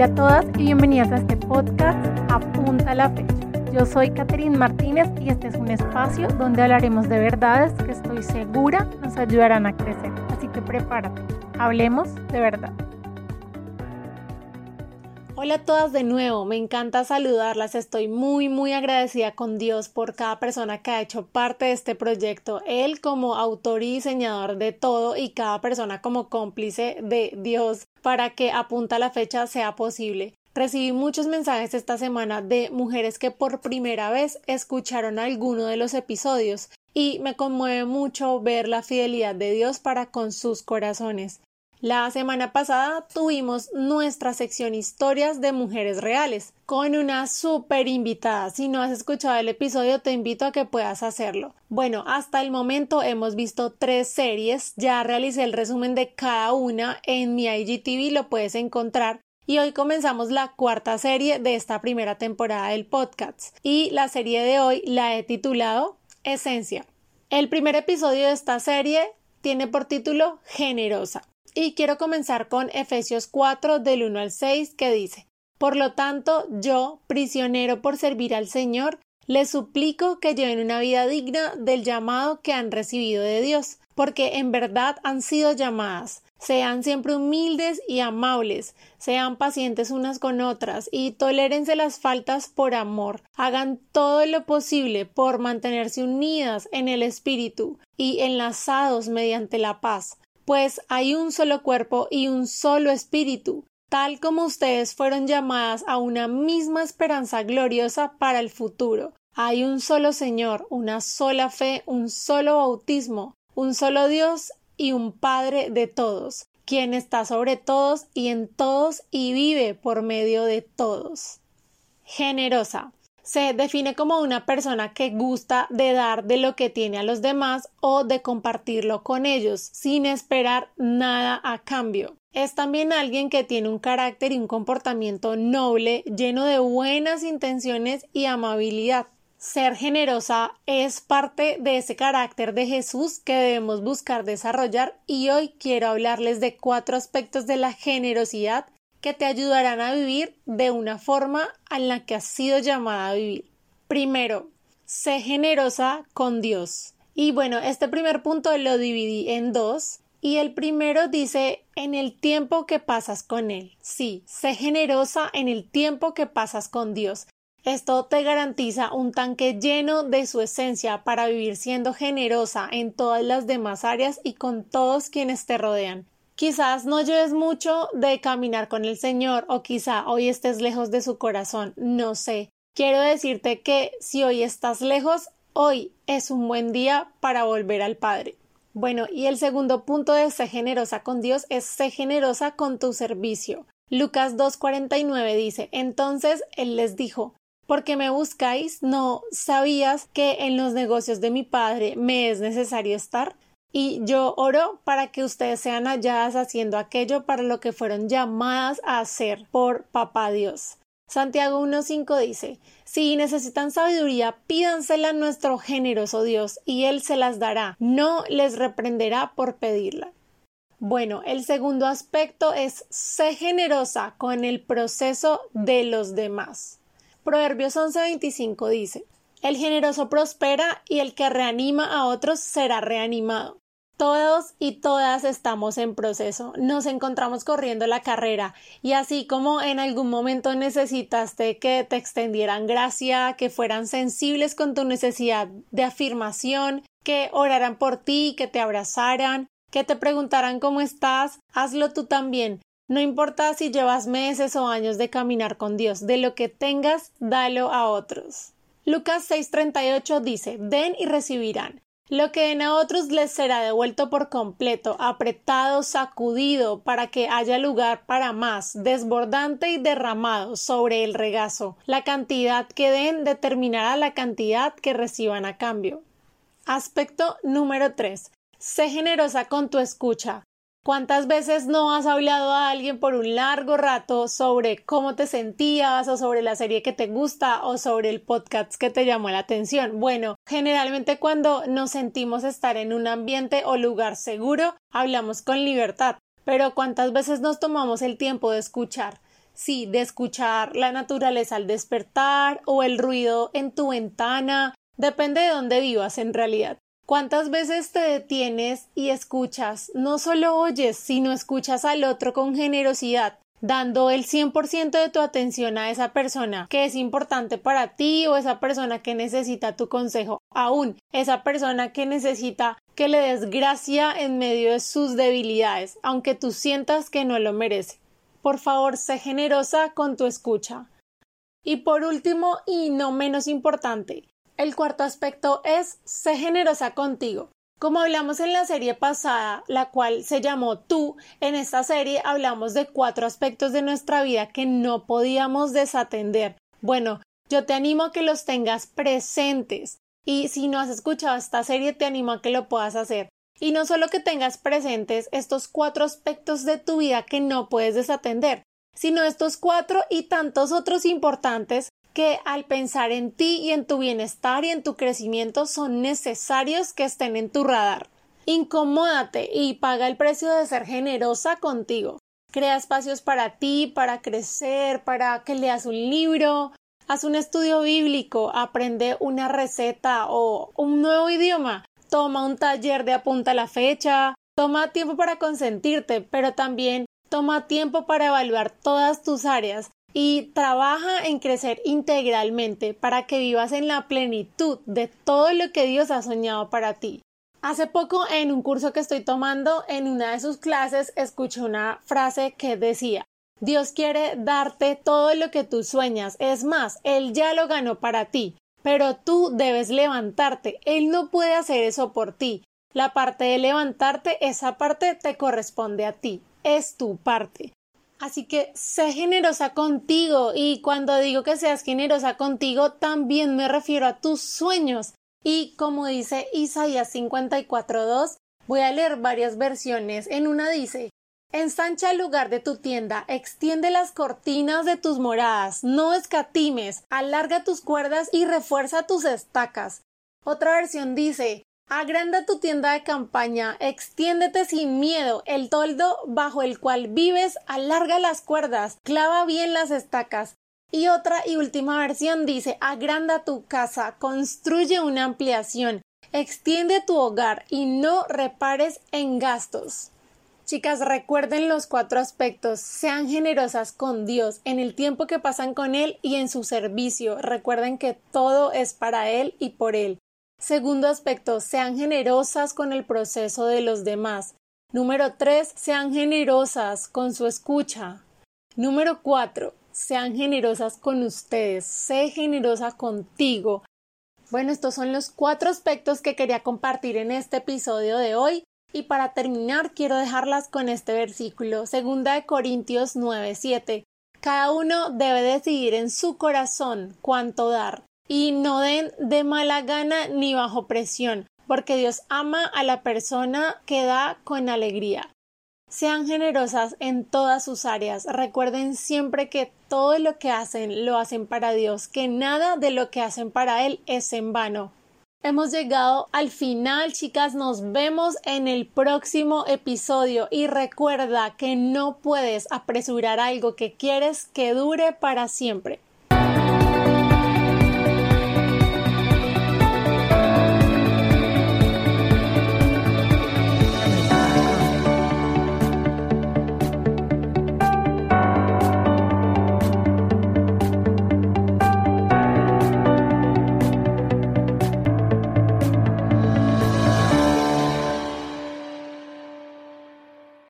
Hola a todas y bienvenidas a este podcast Apunta la fecha. Yo soy Catherine Martínez y este es un espacio donde hablaremos de verdades que estoy segura nos ayudarán a crecer. Así que prepárate, hablemos de verdad. Hola a todas de nuevo, me encanta saludarlas, estoy muy muy agradecida con Dios por cada persona que ha hecho parte de este proyecto, Él como autor y diseñador de todo y cada persona como cómplice de Dios para que apunta la fecha sea posible. Recibí muchos mensajes esta semana de mujeres que por primera vez escucharon alguno de los episodios y me conmueve mucho ver la fidelidad de Dios para con sus corazones. La semana pasada tuvimos nuestra sección historias de mujeres reales con una super invitada. Si no has escuchado el episodio te invito a que puedas hacerlo. Bueno, hasta el momento hemos visto tres series, ya realicé el resumen de cada una en mi IGTV, lo puedes encontrar y hoy comenzamos la cuarta serie de esta primera temporada del podcast y la serie de hoy la he titulado Esencia. El primer episodio de esta serie tiene por título Generosa. Y quiero comenzar con Efesios 4 del 1 al 6 que dice, Por lo tanto, yo, prisionero por servir al Señor, les suplico que lleven una vida digna del llamado que han recibido de Dios, porque en verdad han sido llamadas. Sean siempre humildes y amables, sean pacientes unas con otras y tolérense las faltas por amor. Hagan todo lo posible por mantenerse unidas en el espíritu y enlazados mediante la paz pues hay un solo cuerpo y un solo espíritu, tal como ustedes fueron llamadas a una misma esperanza gloriosa para el futuro. Hay un solo Señor, una sola fe, un solo bautismo, un solo Dios y un Padre de todos, quien está sobre todos y en todos y vive por medio de todos. Generosa se define como una persona que gusta de dar de lo que tiene a los demás o de compartirlo con ellos sin esperar nada a cambio. Es también alguien que tiene un carácter y un comportamiento noble, lleno de buenas intenciones y amabilidad. Ser generosa es parte de ese carácter de Jesús que debemos buscar desarrollar y hoy quiero hablarles de cuatro aspectos de la generosidad que te ayudarán a vivir de una forma en la que has sido llamada a vivir. Primero, sé generosa con Dios. Y bueno, este primer punto lo dividí en dos. Y el primero dice en el tiempo que pasas con Él. Sí, sé generosa en el tiempo que pasas con Dios. Esto te garantiza un tanque lleno de su esencia para vivir siendo generosa en todas las demás áreas y con todos quienes te rodean. Quizás no lleves mucho de caminar con el Señor o quizá hoy estés lejos de su corazón, no sé. Quiero decirte que si hoy estás lejos, hoy es un buen día para volver al Padre. Bueno, y el segundo punto de ser generosa con Dios es ser generosa con tu servicio. Lucas 2.49 dice, entonces Él les dijo, ¿por qué me buscáis? ¿No sabías que en los negocios de mi Padre me es necesario estar? Y yo oro para que ustedes sean halladas haciendo aquello para lo que fueron llamadas a hacer por Papá Dios. Santiago 1.5 dice, si necesitan sabiduría, pídansela a nuestro generoso Dios, y Él se las dará, no les reprenderá por pedirla. Bueno, el segundo aspecto es ser generosa con el proceso de los demás. Proverbios 11.25 dice, el generoso prospera y el que reanima a otros será reanimado. Todos y todas estamos en proceso, nos encontramos corriendo la carrera y así como en algún momento necesitaste que te extendieran gracia, que fueran sensibles con tu necesidad de afirmación, que oraran por ti, que te abrazaran, que te preguntaran cómo estás, hazlo tú también. No importa si llevas meses o años de caminar con Dios, de lo que tengas, dalo a otros. Lucas 6:38 dice, den y recibirán. Lo que den a otros les será devuelto por completo, apretado, sacudido, para que haya lugar para más, desbordante y derramado sobre el regazo. La cantidad que den determinará la cantidad que reciban a cambio. Aspecto número 3. Sé generosa con tu escucha. ¿Cuántas veces no has hablado a alguien por un largo rato sobre cómo te sentías o sobre la serie que te gusta o sobre el podcast que te llamó la atención? Bueno, generalmente cuando nos sentimos estar en un ambiente o lugar seguro, hablamos con libertad. Pero ¿cuántas veces nos tomamos el tiempo de escuchar? Sí, de escuchar la naturaleza al despertar o el ruido en tu ventana, depende de dónde vivas en realidad. ¿Cuántas veces te detienes y escuchas? No solo oyes, sino escuchas al otro con generosidad, dando el 100% de tu atención a esa persona que es importante para ti o esa persona que necesita tu consejo, aún esa persona que necesita que le des gracia en medio de sus debilidades, aunque tú sientas que no lo merece. Por favor, sé generosa con tu escucha. Y por último, y no menos importante, el cuarto aspecto es sé generosa contigo. Como hablamos en la serie pasada, la cual se llamó Tú, en esta serie hablamos de cuatro aspectos de nuestra vida que no podíamos desatender. Bueno, yo te animo a que los tengas presentes y si no has escuchado esta serie te animo a que lo puedas hacer. Y no solo que tengas presentes estos cuatro aspectos de tu vida que no puedes desatender, sino estos cuatro y tantos otros importantes que al pensar en ti y en tu bienestar y en tu crecimiento son necesarios que estén en tu radar. Incomódate y paga el precio de ser generosa contigo. Crea espacios para ti, para crecer, para que leas un libro, haz un estudio bíblico, aprende una receta o un nuevo idioma, toma un taller de apunta la fecha, toma tiempo para consentirte, pero también toma tiempo para evaluar todas tus áreas y trabaja en crecer integralmente para que vivas en la plenitud de todo lo que Dios ha soñado para ti. Hace poco en un curso que estoy tomando, en una de sus clases, escuché una frase que decía Dios quiere darte todo lo que tú sueñas. Es más, Él ya lo ganó para ti. Pero tú debes levantarte. Él no puede hacer eso por ti. La parte de levantarte, esa parte te corresponde a ti. Es tu parte. Así que sé generosa contigo y cuando digo que seas generosa contigo también me refiero a tus sueños. Y como dice Isaías 54.2, voy a leer varias versiones. En una dice Ensancha el lugar de tu tienda, extiende las cortinas de tus moradas, no escatimes, alarga tus cuerdas y refuerza tus estacas. Otra versión dice Agranda tu tienda de campaña, extiéndete sin miedo, el toldo bajo el cual vives, alarga las cuerdas, clava bien las estacas. Y otra y última versión dice agranda tu casa, construye una ampliación, extiende tu hogar y no repares en gastos. Chicas, recuerden los cuatro aspectos. Sean generosas con Dios en el tiempo que pasan con Él y en su servicio. Recuerden que todo es para Él y por Él. Segundo aspecto, sean generosas con el proceso de los demás. Número tres, sean generosas con su escucha. Número cuatro, sean generosas con ustedes. Sé generosa contigo. Bueno, estos son los cuatro aspectos que quería compartir en este episodio de hoy. Y para terminar, quiero dejarlas con este versículo, segunda de Corintios 9:7. Cada uno debe decidir en su corazón cuánto dar y no den de mala gana ni bajo presión, porque Dios ama a la persona que da con alegría. Sean generosas en todas sus áreas. Recuerden siempre que todo lo que hacen lo hacen para Dios, que nada de lo que hacen para Él es en vano. Hemos llegado al final, chicas. Nos vemos en el próximo episodio y recuerda que no puedes apresurar algo que quieres que dure para siempre.